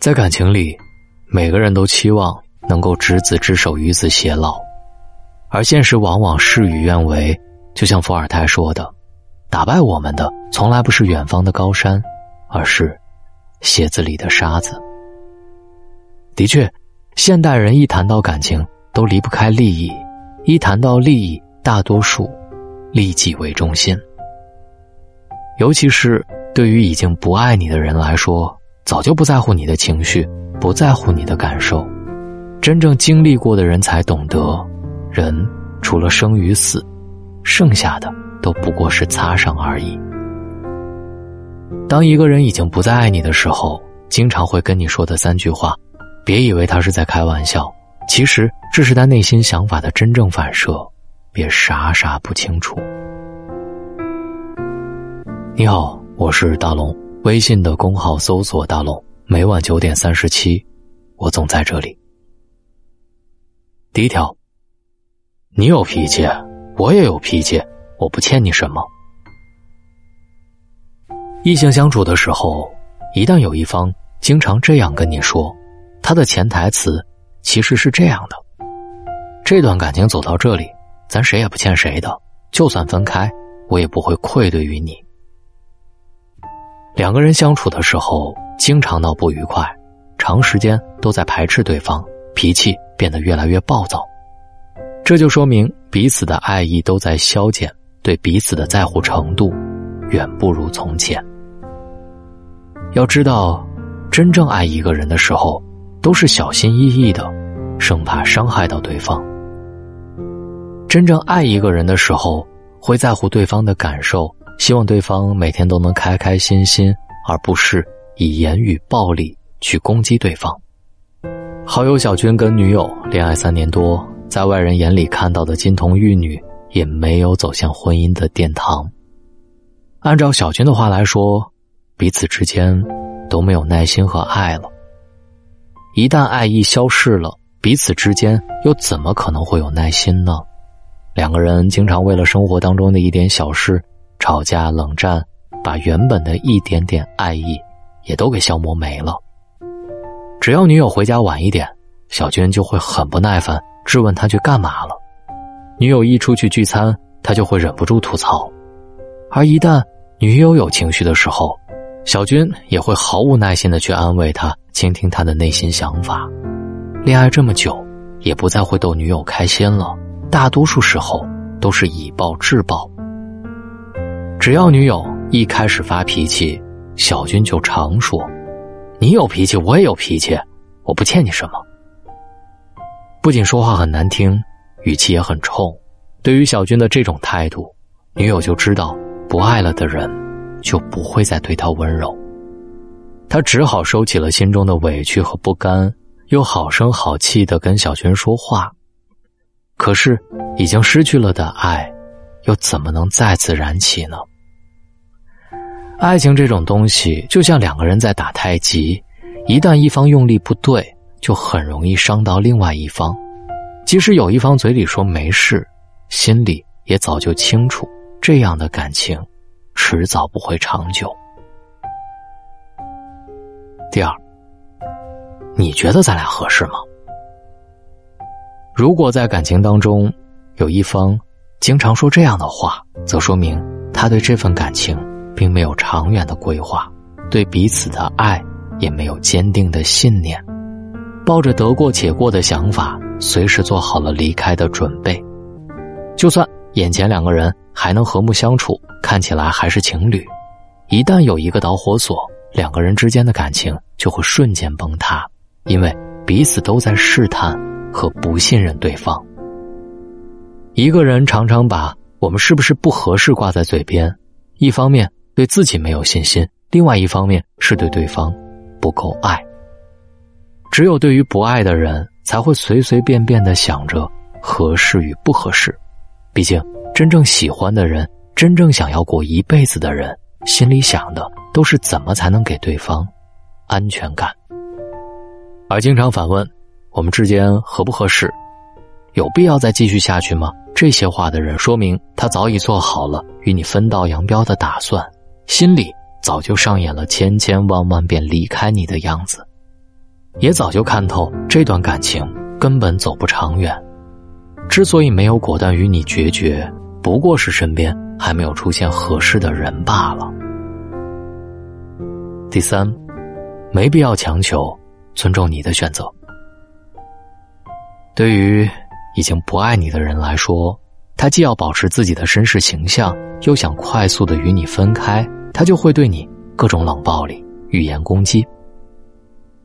在感情里，每个人都期望能够执子之手，与子偕老，而现实往往事与愿违。就像伏尔泰说的：“打败我们的，从来不是远方的高山，而是鞋子里的沙子。”的确，现代人一谈到感情，都离不开利益；一谈到利益，大多数利己为中心。尤其是对于已经不爱你的人来说，早就不在乎你的情绪，不在乎你的感受。真正经历过的人才懂得，人除了生与死，剩下的都不过是擦伤而已。当一个人已经不再爱你的时候，经常会跟你说的三句话，别以为他是在开玩笑，其实这是他内心想法的真正反射，别傻傻不清楚。你好，我是大龙。微信的公号搜索“大龙”，每晚九点三十七，我总在这里。第一条，你有脾气，我也有脾气，我不欠你什么。异性相处的时候，一旦有一方经常这样跟你说，他的潜台词其实是这样的：这段感情走到这里，咱谁也不欠谁的，就算分开，我也不会愧对于你。两个人相处的时候，经常闹不愉快，长时间都在排斥对方，脾气变得越来越暴躁，这就说明彼此的爱意都在消减，对彼此的在乎程度远不如从前。要知道，真正爱一个人的时候，都是小心翼翼的，生怕伤害到对方。真正爱一个人的时候，会在乎对方的感受。希望对方每天都能开开心心，而不是以言语暴力去攻击对方。好友小军跟女友恋爱三年多，在外人眼里看到的金童玉女，也没有走向婚姻的殿堂。按照小军的话来说，彼此之间都没有耐心和爱了。一旦爱意消逝了，彼此之间又怎么可能会有耐心呢？两个人经常为了生活当中的一点小事。吵架冷战，把原本的一点点爱意也都给消磨没了。只要女友回家晚一点，小军就会很不耐烦，质问他去干嘛了。女友一出去聚餐，他就会忍不住吐槽。而一旦女友有情绪的时候，小军也会毫无耐心的去安慰她，倾听她的内心想法。恋爱这么久，也不再会逗女友开心了，大多数时候都是以暴制暴。只要女友一开始发脾气，小军就常说：“你有脾气，我也有脾气，我不欠你什么。”不仅说话很难听，语气也很冲。对于小军的这种态度，女友就知道不爱了的人就不会再对他温柔。他只好收起了心中的委屈和不甘，又好声好气的跟小军说话。可是，已经失去了的爱，又怎么能再次燃起呢？爱情这种东西，就像两个人在打太极，一旦一方用力不对，就很容易伤到另外一方。即使有一方嘴里说没事，心里也早就清楚，这样的感情，迟早不会长久。第二，你觉得咱俩合适吗？如果在感情当中，有一方经常说这样的话，则说明他对这份感情。并没有长远的规划，对彼此的爱也没有坚定的信念，抱着得过且过的想法，随时做好了离开的准备。就算眼前两个人还能和睦相处，看起来还是情侣，一旦有一个导火索，两个人之间的感情就会瞬间崩塌，因为彼此都在试探和不信任对方。一个人常常把我们是不是不合适挂在嘴边，一方面。对自己没有信心，另外一方面是对对方不够爱。只有对于不爱的人，才会随随便便的想着合适与不合适。毕竟，真正喜欢的人，真正想要过一辈子的人，心里想的都是怎么才能给对方安全感。而经常反问我们之间合不合适，有必要再继续下去吗？这些话的人，说明他早已做好了与你分道扬镳的打算。心里早就上演了千千万万遍离开你的样子，也早就看透这段感情根本走不长远。之所以没有果断与你决绝，不过是身边还没有出现合适的人罢了。第三，没必要强求，尊重你的选择。对于已经不爱你的人来说，他既要保持自己的绅士形象，又想快速的与你分开，他就会对你各种冷暴力、语言攻击。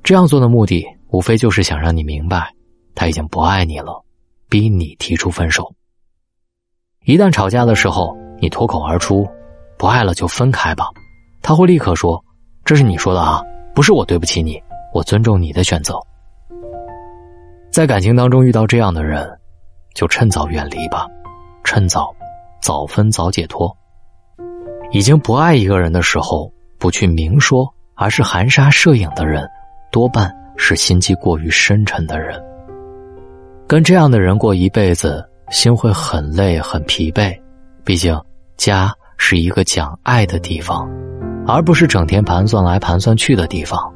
这样做的目的，无非就是想让你明白，他已经不爱你了。逼你提出分手。一旦吵架的时候，你脱口而出“不爱了就分开吧”，他会立刻说：“这是你说的啊，不是我对不起你，我尊重你的选择。”在感情当中遇到这样的人，就趁早远离吧，趁早，早分早解脱。已经不爱一个人的时候，不去明说，而是含沙射影的人，多半是心机过于深沉的人。跟这样的人过一辈子，心会很累很疲惫。毕竟，家是一个讲爱的地方，而不是整天盘算来盘算去的地方。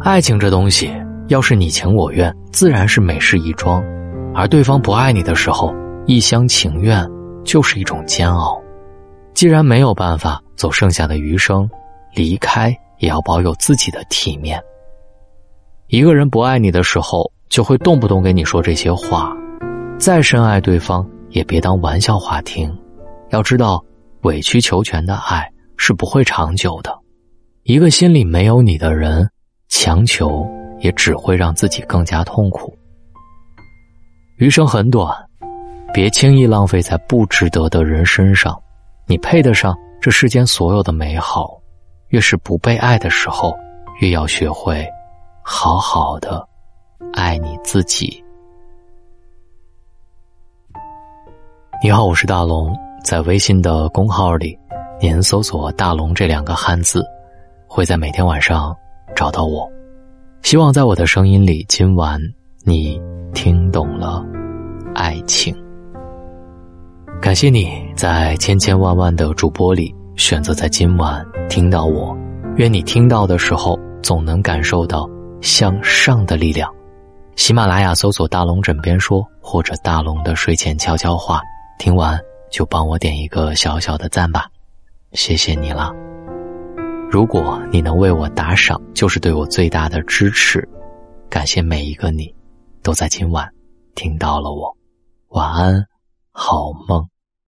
爱情这东西，要是你情我愿，自然是美事一桩；而对方不爱你的时候，一厢情愿就是一种煎熬。既然没有办法走剩下的余生，离开也要保有自己的体面。一个人不爱你的时候。就会动不动给你说这些话，再深爱对方也别当玩笑话听。要知道，委曲求全的爱是不会长久的。一个心里没有你的人，强求也只会让自己更加痛苦。余生很短，别轻易浪费在不值得的人身上。你配得上这世间所有的美好。越是不被爱的时候，越要学会好好的。爱你自己。你好，我是大龙，在微信的公号里，您搜索“大龙”这两个汉字，会在每天晚上找到我。希望在我的声音里，今晚你听懂了爱情。感谢你在千千万万的主播里选择在今晚听到我。愿你听到的时候，总能感受到向上的力量。喜马拉雅搜索“大龙枕边说”或者“大龙的睡前悄悄话”，听完就帮我点一个小小的赞吧，谢谢你了。如果你能为我打赏，就是对我最大的支持。感谢每一个你，都在今晚听到了我。晚安，好梦。